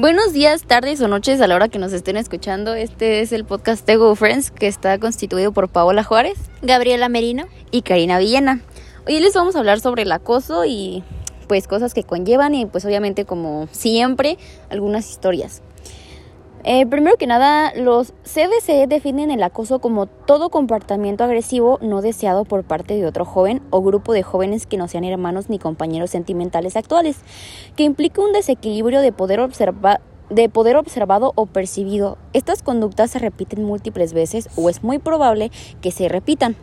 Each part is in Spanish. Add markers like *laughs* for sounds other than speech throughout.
Buenos días, tardes o noches a la hora que nos estén escuchando. Este es el podcast Tego Friends que está constituido por Paola Juárez, Gabriela Merino y Karina Villena. Hoy les vamos a hablar sobre el acoso y pues cosas que conllevan y pues obviamente como siempre algunas historias. Eh, primero que nada, los CDC definen el acoso como todo comportamiento agresivo no deseado por parte de otro joven o grupo de jóvenes que no sean hermanos ni compañeros sentimentales actuales, que implica un desequilibrio de poder, de poder observado o percibido. Estas conductas se repiten múltiples veces o es muy probable que se repitan.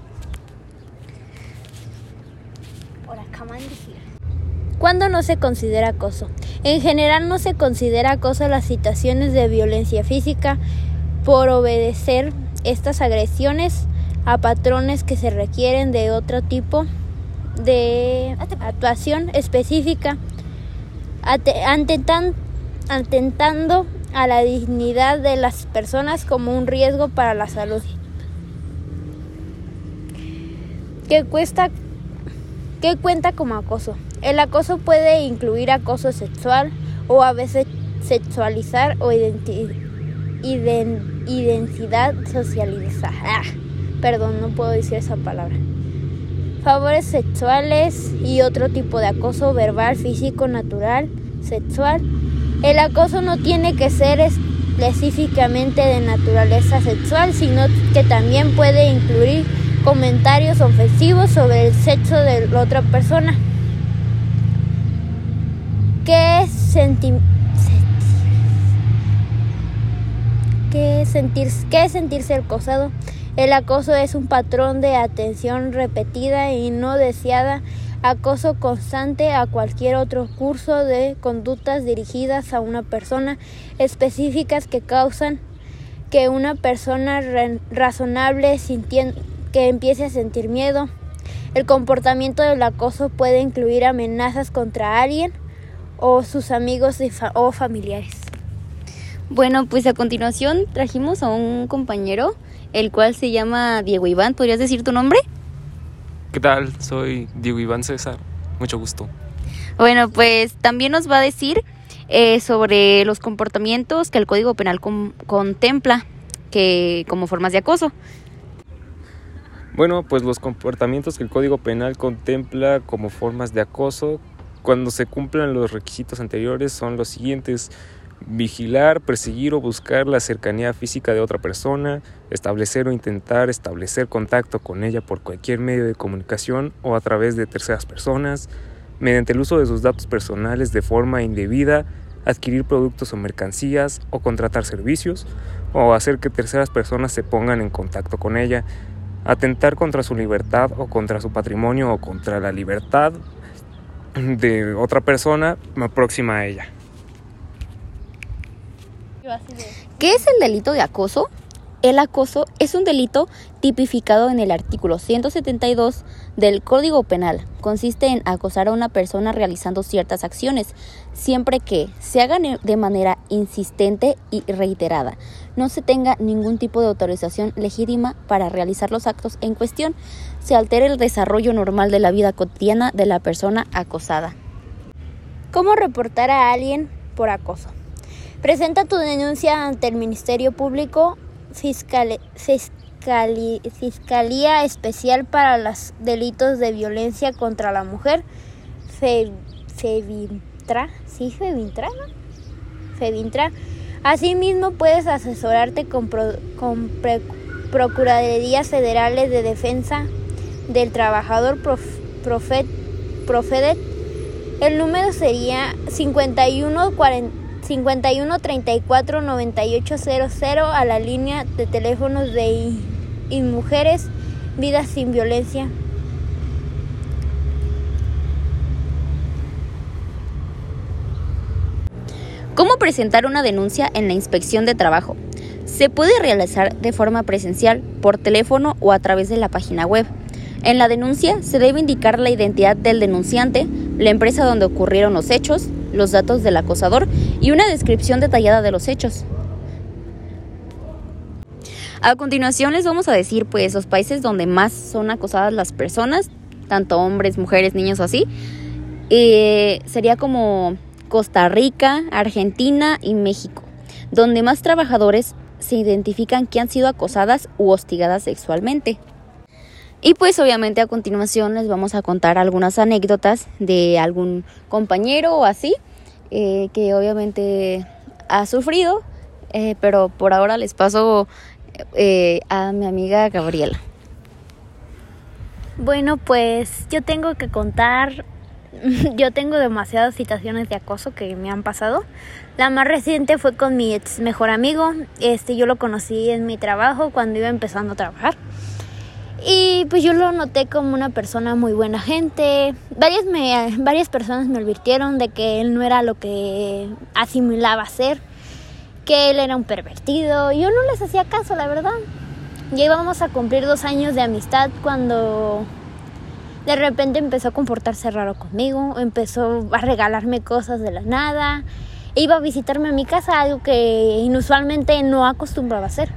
¿Cuándo no se considera acoso? En general no se considera acoso las situaciones de violencia física por obedecer estas agresiones a patrones que se requieren de otro tipo de actuación específica, atentando a la dignidad de las personas como un riesgo para la salud. ¿Qué cuesta ¿Qué cuenta como acoso? El acoso puede incluir acoso sexual o a veces sexualizar o identidad socializada. Ah, perdón, no puedo decir esa palabra. Favores sexuales y otro tipo de acoso verbal, físico, natural, sexual. El acoso no tiene que ser específicamente de naturaleza sexual, sino que también puede incluir comentarios ofensivos sobre el sexo de la otra persona. ¿Qué, senti ¿Qué, sentir ¿Qué sentirse acosado? El acoso es un patrón de atención repetida y no deseada, acoso constante a cualquier otro curso de conductas dirigidas a una persona específicas que causan que una persona razonable que empiece a sentir miedo. El comportamiento del acoso puede incluir amenazas contra alguien o sus amigos o familiares. Bueno, pues a continuación trajimos a un compañero, el cual se llama Diego Iván. ¿Podrías decir tu nombre? ¿Qué tal? Soy Diego Iván César. Mucho gusto. Bueno, pues también nos va a decir eh, sobre los comportamientos que el Código Penal contempla que como formas de acoso. Bueno, pues los comportamientos que el Código Penal contempla como formas de acoso, cuando se cumplan los requisitos anteriores, son los siguientes. Vigilar, perseguir o buscar la cercanía física de otra persona, establecer o intentar establecer contacto con ella por cualquier medio de comunicación o a través de terceras personas, mediante el uso de sus datos personales de forma indebida, adquirir productos o mercancías o contratar servicios, o hacer que terceras personas se pongan en contacto con ella, atentar contra su libertad o contra su patrimonio o contra la libertad *clears throat* de otra persona próxima a ella. ¿Qué es el delito de acoso? El acoso es un delito tipificado en el artículo 172 del Código Penal. Consiste en acosar a una persona realizando ciertas acciones, siempre que se hagan de manera insistente y reiterada, no se tenga ningún tipo de autorización legítima para realizar los actos en cuestión, se altere el desarrollo normal de la vida cotidiana de la persona acosada. ¿Cómo reportar a alguien por acoso? Presenta tu denuncia ante el Ministerio Público Fiscal, Fiscalía Especial para los Delitos de Violencia contra la Mujer, FEVINTRA, ¿sí FEVINTRA? FEVINTRA. Asimismo, puedes asesorarte con, con Procuradurías Federales de Defensa del Trabajador Profet, Profedet. El número sería 51 51 34 98 00 a la línea de teléfonos de Mujeres Vidas sin Violencia. ¿Cómo presentar una denuncia en la inspección de trabajo? Se puede realizar de forma presencial, por teléfono o a través de la página web. En la denuncia se debe indicar la identidad del denunciante, la empresa donde ocurrieron los hechos, los datos del acosador y una descripción detallada de los hechos. A continuación les vamos a decir pues los países donde más son acosadas las personas, tanto hombres, mujeres, niños así. Eh, sería como Costa Rica, Argentina y México, donde más trabajadores se identifican que han sido acosadas u hostigadas sexualmente. Y pues obviamente a continuación les vamos a contar algunas anécdotas de algún compañero o así, eh, que obviamente ha sufrido, eh, pero por ahora les paso eh, a mi amiga Gabriela. Bueno, pues yo tengo que contar, *laughs* yo tengo demasiadas situaciones de acoso que me han pasado. La más reciente fue con mi ex mejor amigo. Este yo lo conocí en mi trabajo cuando iba empezando a trabajar. Y pues yo lo noté como una persona muy buena gente. Varias, me, varias personas me advirtieron de que él no era lo que asimilaba ser, que él era un pervertido. Yo no les hacía caso, la verdad. Ya íbamos a cumplir dos años de amistad cuando de repente empezó a comportarse raro conmigo, empezó a regalarme cosas de la nada, iba a visitarme a mi casa, algo que inusualmente no acostumbraba a hacer.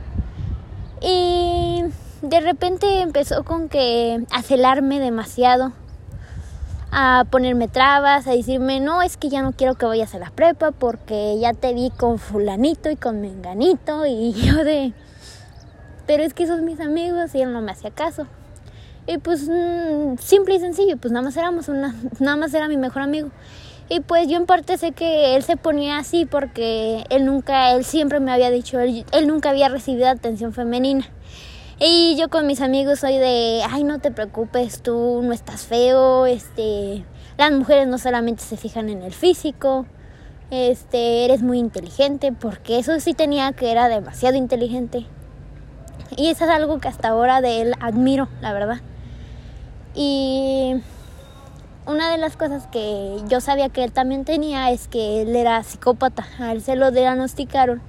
Y de repente empezó con que a celarme demasiado, a ponerme trabas, a decirme, no, es que ya no quiero que vayas a la prepa porque ya te vi con fulanito y con menganito y *laughs* yo de pero es que son mis amigos y él no me hacía caso. Y pues mm, simple y sencillo, pues nada más éramos una, *laughs* nada más era mi mejor amigo. Y pues yo en parte sé que él se ponía así porque él nunca, él siempre me había dicho, él, él nunca había recibido atención femenina. Y yo con mis amigos soy de, ay, no te preocupes, tú no estás feo, este, las mujeres no solamente se fijan en el físico, este, eres muy inteligente, porque eso sí tenía que era demasiado inteligente. Y eso es algo que hasta ahora de él admiro, la verdad. Y una de las cosas que yo sabía que él también tenía es que él era psicópata. A él se lo diagnosticaron.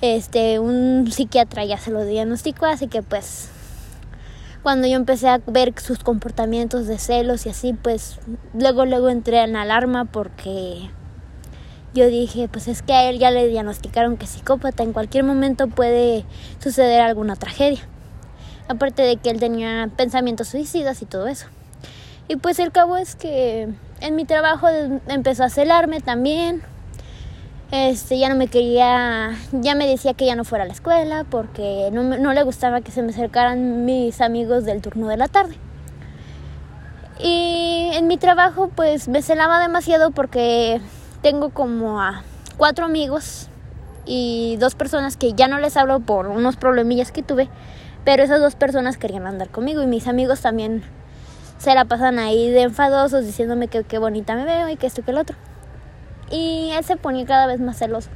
Este, un psiquiatra ya se lo diagnosticó, así que pues cuando yo empecé a ver sus comportamientos de celos y así, pues luego luego entré en alarma porque yo dije, pues es que a él ya le diagnosticaron que es psicópata, en cualquier momento puede suceder alguna tragedia. Aparte de que él tenía pensamientos suicidas y todo eso. Y pues el cabo es que en mi trabajo empezó a celarme también. Este, ya no me quería, ya me decía que ya no fuera a la escuela porque no, no le gustaba que se me acercaran mis amigos del turno de la tarde. Y en mi trabajo pues me celaba demasiado porque tengo como a cuatro amigos y dos personas que ya no les hablo por unos problemillas que tuve, pero esas dos personas querían andar conmigo y mis amigos también se la pasan ahí de enfadosos diciéndome que qué bonita me veo y que esto que el otro. Y él se ponía cada vez más celoso.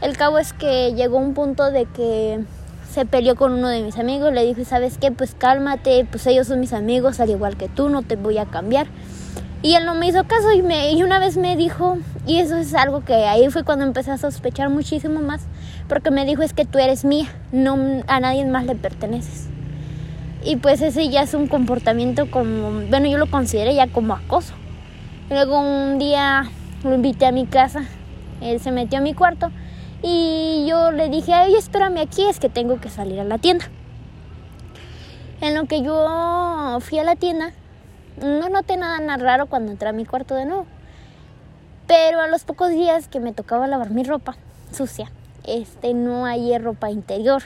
El cabo es que llegó un punto de que se peleó con uno de mis amigos, le dije, ¿sabes qué? Pues cálmate, pues ellos son mis amigos, al igual que tú, no te voy a cambiar. Y él no me hizo caso y, me, y una vez me dijo, y eso es algo que ahí fue cuando empecé a sospechar muchísimo más, porque me dijo es que tú eres mía, no a nadie más le perteneces. Y pues ese ya es un comportamiento como, bueno, yo lo consideré ya como acoso. Luego un día lo invité a mi casa, él se metió a mi cuarto y yo le dije, ay, espérame aquí, es que tengo que salir a la tienda. En lo que yo fui a la tienda, no noté nada raro cuando entré a mi cuarto de nuevo. Pero a los pocos días que me tocaba lavar mi ropa sucia, este no hay ropa interior.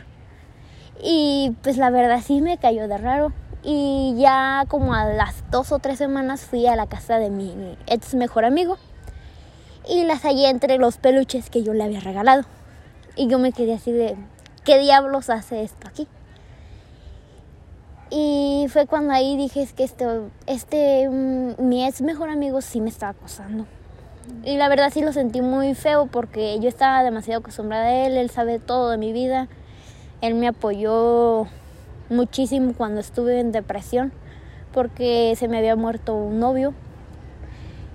Y pues la verdad sí me cayó de raro. Y ya como a las dos o tres semanas fui a la casa de mi ex mejor amigo. Y las hallé entre los peluches que yo le había regalado. Y yo me quedé así de, ¿qué diablos hace esto aquí? Y fue cuando ahí dije es que este, este, mi ex mejor amigo sí me estaba acosando. Y la verdad sí lo sentí muy feo porque yo estaba demasiado acostumbrada a él, él sabe todo de mi vida. Él me apoyó muchísimo cuando estuve en depresión porque se me había muerto un novio.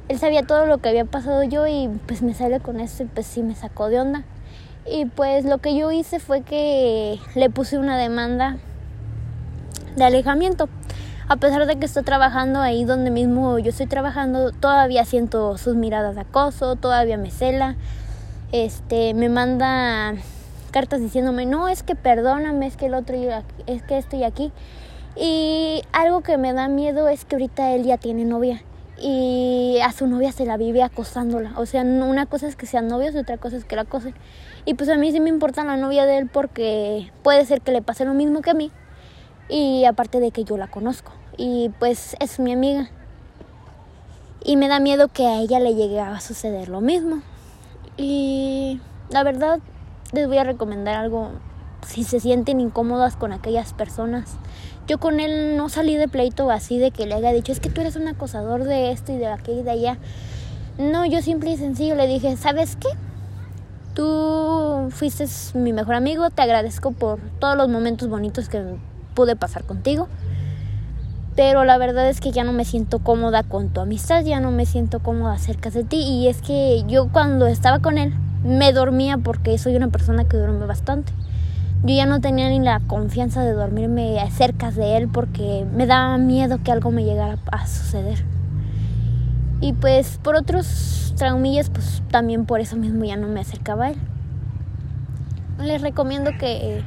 Él sabía todo lo que había pasado yo y pues me sale con eso y pues sí me sacó de onda. Y pues lo que yo hice fue que le puse una demanda de alejamiento. A pesar de que estoy trabajando ahí donde mismo yo estoy trabajando, todavía siento sus miradas de acoso, todavía me cela. Este, me manda cartas diciéndome, "No, es que perdóname, es que el otro es que estoy aquí." Y algo que me da miedo es que ahorita él ya tiene novia y a su novia se la vive acosándola. O sea, una cosa es que sean novios y otra cosa es que la acosen. Y pues a mí sí me importa la novia de él porque puede ser que le pase lo mismo que a mí. Y aparte de que yo la conozco. Y pues es mi amiga. Y me da miedo que a ella le llegue a suceder lo mismo. Y la verdad les voy a recomendar algo si se sienten incómodas con aquellas personas. Yo con él no salí de pleito así de que le haya dicho, es que tú eres un acosador de esto y de aquello y de allá. No, yo simple y sencillo le dije, ¿sabes qué? Tú fuiste mi mejor amigo, te agradezco por todos los momentos bonitos que pude pasar contigo. Pero la verdad es que ya no me siento cómoda con tu amistad, ya no me siento cómoda cerca de ti. Y es que yo cuando estaba con él me dormía porque soy una persona que duerme bastante. Yo ya no tenía ni la confianza de dormirme cerca de él porque me daba miedo que algo me llegara a suceder. Y pues por otros traumillas, pues también por eso mismo ya no me acercaba a él. Les recomiendo que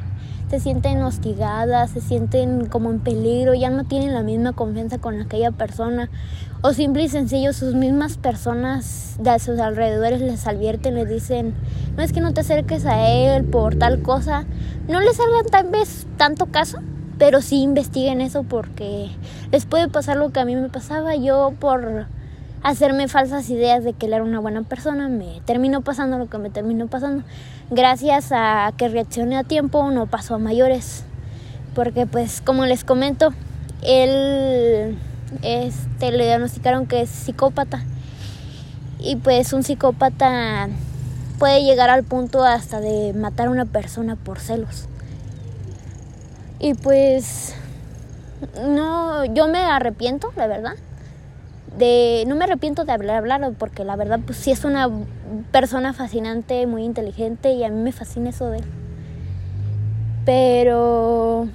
se sienten hostigadas, se sienten como en peligro, ya no tienen la misma confianza con aquella persona. O simple y sencillo, sus mismas personas de sus alrededores les advierten, les dicen, no es que no te acerques a él por tal cosa. No les hagan tal vez tanto caso, pero sí investiguen eso porque les puede pasar lo que a mí me pasaba. Yo por hacerme falsas ideas de que él era una buena persona, me terminó pasando lo que me terminó pasando. Gracias a que reaccioné a tiempo, no pasó a mayores. Porque pues como les comento, él este, le diagnosticaron que es psicópata. Y pues un psicópata puede llegar al punto hasta de matar a una persona por celos. Y pues no, yo me arrepiento, la verdad de no me arrepiento de hablar hablar porque la verdad pues sí es una persona fascinante muy inteligente y a mí me fascina eso de él. Pero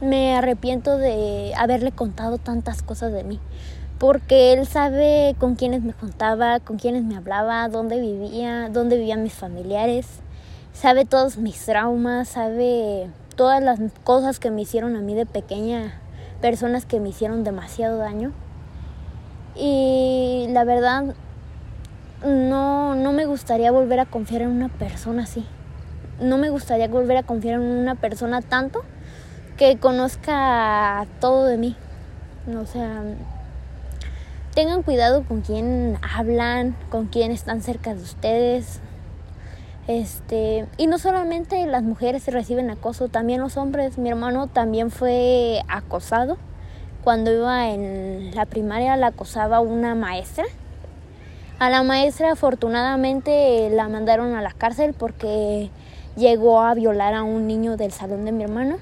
me arrepiento de haberle contado tantas cosas de mí porque él sabe con quiénes me contaba con quiénes me hablaba dónde vivía dónde vivían mis familiares. Sabe todos mis traumas sabe todas las cosas que me hicieron a mí de pequeña personas que me hicieron demasiado daño. Y la verdad, no, no me gustaría volver a confiar en una persona así. No me gustaría volver a confiar en una persona tanto que conozca todo de mí. O sea, tengan cuidado con quién hablan, con quién están cerca de ustedes. Este, y no solamente las mujeres reciben acoso, también los hombres. Mi hermano también fue acosado. Cuando iba en la primaria la acosaba una maestra. A la maestra afortunadamente la mandaron a la cárcel porque llegó a violar a un niño del salón de mi hermano.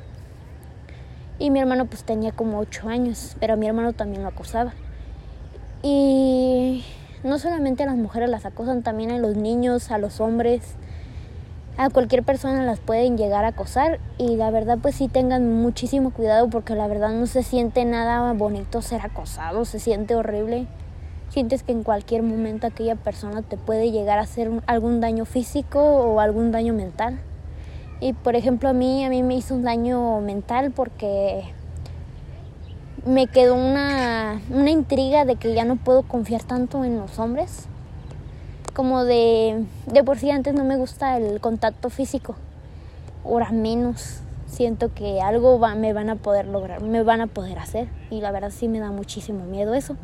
Y mi hermano pues tenía como 8 años, pero mi hermano también lo acosaba. Y no solamente a las mujeres las acosan, también a los niños, a los hombres a cualquier persona las pueden llegar a acosar y la verdad pues sí tengan muchísimo cuidado porque la verdad no se siente nada bonito ser acosado, se siente horrible. Sientes que en cualquier momento aquella persona te puede llegar a hacer algún daño físico o algún daño mental. Y por ejemplo a mí, a mí me hizo un daño mental porque me quedó una, una intriga de que ya no puedo confiar tanto en los hombres como de, de por sí antes no me gusta el contacto físico, ahora menos. Siento que algo va, me van a poder lograr, me van a poder hacer y la verdad sí me da muchísimo miedo eso.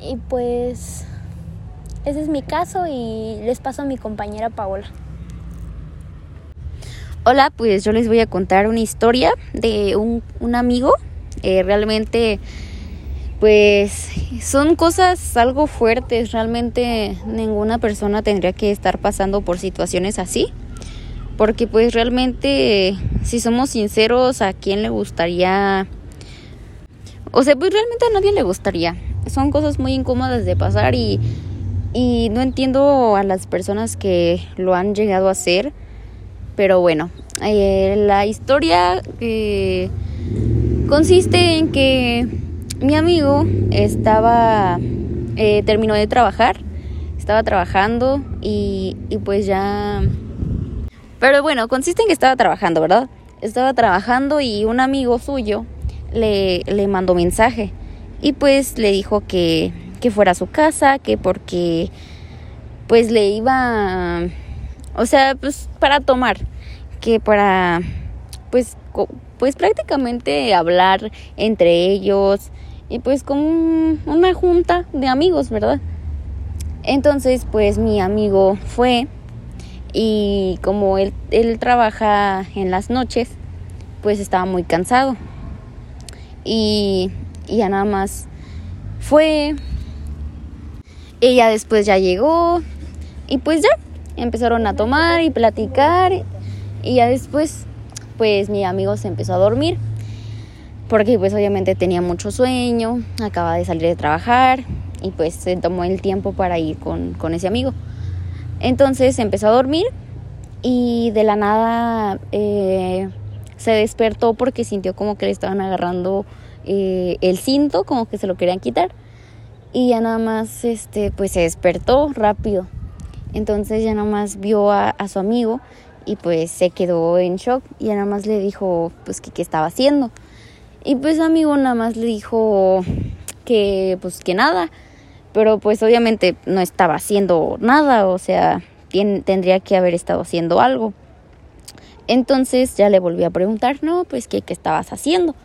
Y pues ese es mi caso y les paso a mi compañera Paola. Hola, pues yo les voy a contar una historia de un, un amigo. Eh, realmente pues son cosas algo fuertes, realmente ninguna persona tendría que estar pasando por situaciones así, porque pues realmente, si somos sinceros, ¿a quién le gustaría? O sea, pues realmente a nadie le gustaría. Son cosas muy incómodas de pasar y, y no entiendo a las personas que lo han llegado a hacer, pero bueno, eh, la historia eh, consiste en que mi amigo estaba, eh, terminó de trabajar, estaba trabajando y, y pues ya... Pero bueno, consiste en que estaba trabajando, ¿verdad? Estaba trabajando y un amigo suyo le, le mandó mensaje y pues le dijo que, que fuera a su casa, que porque pues le iba, o sea, pues para tomar, que para pues pues prácticamente hablar entre ellos y pues como una junta de amigos, ¿verdad? Entonces pues mi amigo fue y como él, él trabaja en las noches, pues estaba muy cansado. Y, y ya nada más fue. Ella después ya llegó y pues ya empezaron a tomar y platicar y ya después pues mi amigo se empezó a dormir porque pues obviamente tenía mucho sueño, acaba de salir de trabajar y pues se tomó el tiempo para ir con, con ese amigo. Entonces empezó a dormir y de la nada eh, se despertó porque sintió como que le estaban agarrando eh, el cinto, como que se lo querían quitar. Y ya nada más, este, pues se despertó rápido. Entonces ya nada más vio a, a su amigo y pues se quedó en shock y ya nada más le dijo pues que qué estaba haciendo. Y pues amigo nada más le dijo que pues que nada, pero pues obviamente no estaba haciendo nada, o sea, tendría que haber estado haciendo algo. Entonces ya le volví a preguntar, no, pues ¿qué, qué estabas haciendo?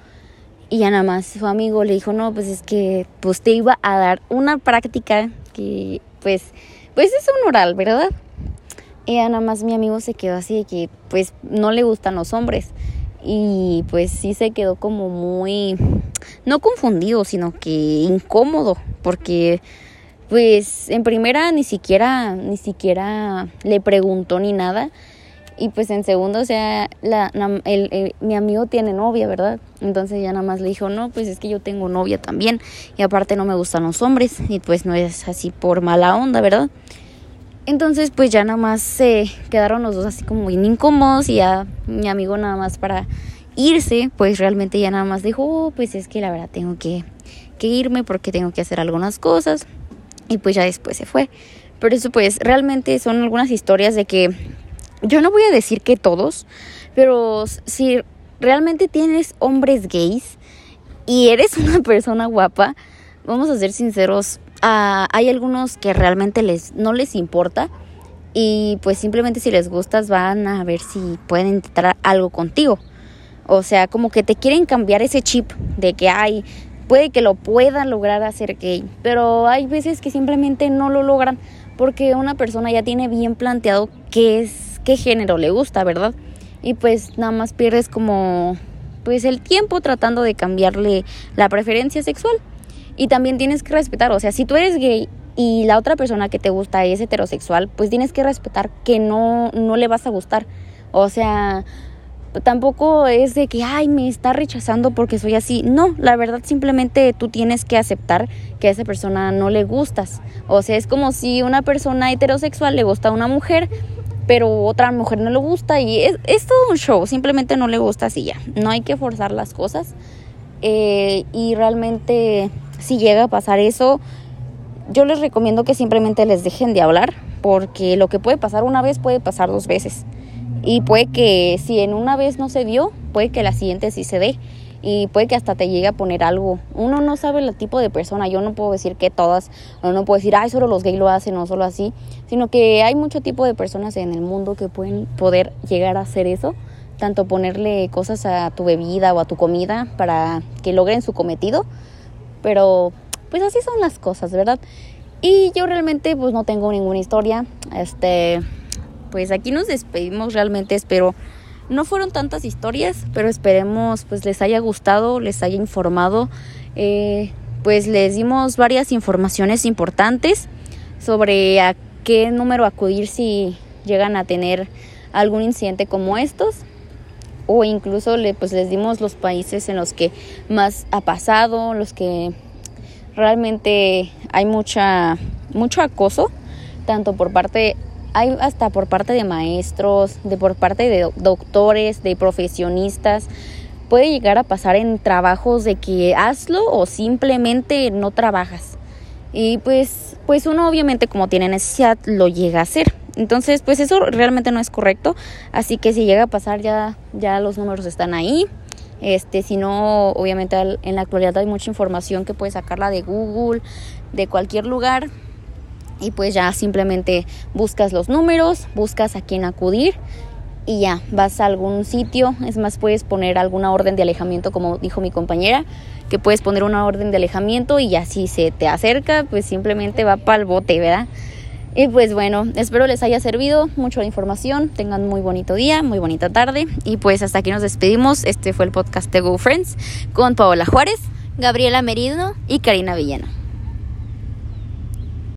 Y ya nada más su amigo le dijo, no, pues es que pues te iba a dar una práctica que pues, pues es un oral, ¿verdad? Y ya nada más mi amigo se quedó así de que pues no le gustan los hombres. Y pues sí se quedó como muy, no confundido, sino que incómodo, porque pues en primera ni siquiera, ni siquiera le preguntó ni nada. Y pues en segundo, o sea, la, el, mi amigo tiene novia, ¿verdad? Entonces ya nada más le dijo, no, pues es que yo tengo novia también. Y aparte no me gustan los hombres. Y pues no es así por mala onda, ¿verdad? Entonces pues ya nada más se quedaron los dos así como bien incómodos. Y ya mi amigo nada más para irse, pues realmente ya nada más dijo, oh, pues es que la verdad tengo que, que irme porque tengo que hacer algunas cosas y pues ya después se fue. Pero eso pues realmente son algunas historias de que yo no voy a decir que todos, pero si realmente tienes hombres gays y eres *laughs* una persona guapa, vamos a ser sinceros, uh, hay algunos que realmente les no les importa y pues simplemente si les gustas van a ver si pueden intentar algo contigo. O sea, como que te quieren cambiar ese chip de que hay puede que lo puedan lograr hacer gay, pero hay veces que simplemente no lo logran porque una persona ya tiene bien planteado qué es qué género le gusta, ¿verdad? Y pues nada más pierdes como pues el tiempo tratando de cambiarle la preferencia sexual. Y también tienes que respetar, o sea, si tú eres gay y la otra persona que te gusta es heterosexual, pues tienes que respetar que no no le vas a gustar. O sea, tampoco es de que, ay, me está rechazando porque soy así. No, la verdad simplemente tú tienes que aceptar que a esa persona no le gustas. O sea, es como si una persona heterosexual le gusta a una mujer, pero otra mujer no le gusta y es, todo un show, simplemente no le gusta así ya. No hay que forzar las cosas. Eh, y realmente si llega a pasar eso, yo les recomiendo que simplemente les dejen de hablar, porque lo que puede pasar una vez puede pasar dos veces. Y puede que si en una vez no se dio, puede que la siguiente sí se dé. Y puede que hasta te llegue a poner algo. Uno no sabe el tipo de persona. Yo no puedo decir que todas, o no puedo decir, ay, solo los gays lo hacen, no solo así. Sino que hay mucho tipo de personas en el mundo que pueden poder llegar a hacer eso. Tanto ponerle cosas a tu bebida o a tu comida para que logren su cometido. Pero pues así son las cosas, ¿verdad? Y yo realmente pues no tengo ninguna historia. Este, pues aquí nos despedimos realmente, espero no fueron tantas historias, pero esperemos pues les haya gustado, les haya informado, eh, pues les dimos varias informaciones importantes sobre a qué número acudir si llegan a tener algún incidente como estos o incluso le, pues les dimos los países en los que más ha pasado, los que realmente hay mucha mucho acoso tanto por parte hay hasta por parte de maestros, de por parte de doctores, de profesionistas. Puede llegar a pasar en trabajos de que hazlo o simplemente no trabajas. Y pues, pues uno obviamente como tiene necesidad lo llega a hacer. Entonces, pues eso realmente no es correcto. Así que si llega a pasar ya, ya los números están ahí. Este, si no, obviamente en la actualidad hay mucha información que puedes sacarla de Google, de cualquier lugar. Y pues ya simplemente buscas los números, buscas a quién acudir y ya vas a algún sitio. Es más, puedes poner alguna orden de alejamiento, como dijo mi compañera, que puedes poner una orden de alejamiento y ya si se te acerca, pues simplemente va para el bote, ¿verdad? Y pues bueno, espero les haya servido mucho la información. Tengan muy bonito día, muy bonita tarde. Y pues hasta aquí nos despedimos. Este fue el podcast de Go Friends con Paola Juárez, Gabriela Merino y Karina Villena.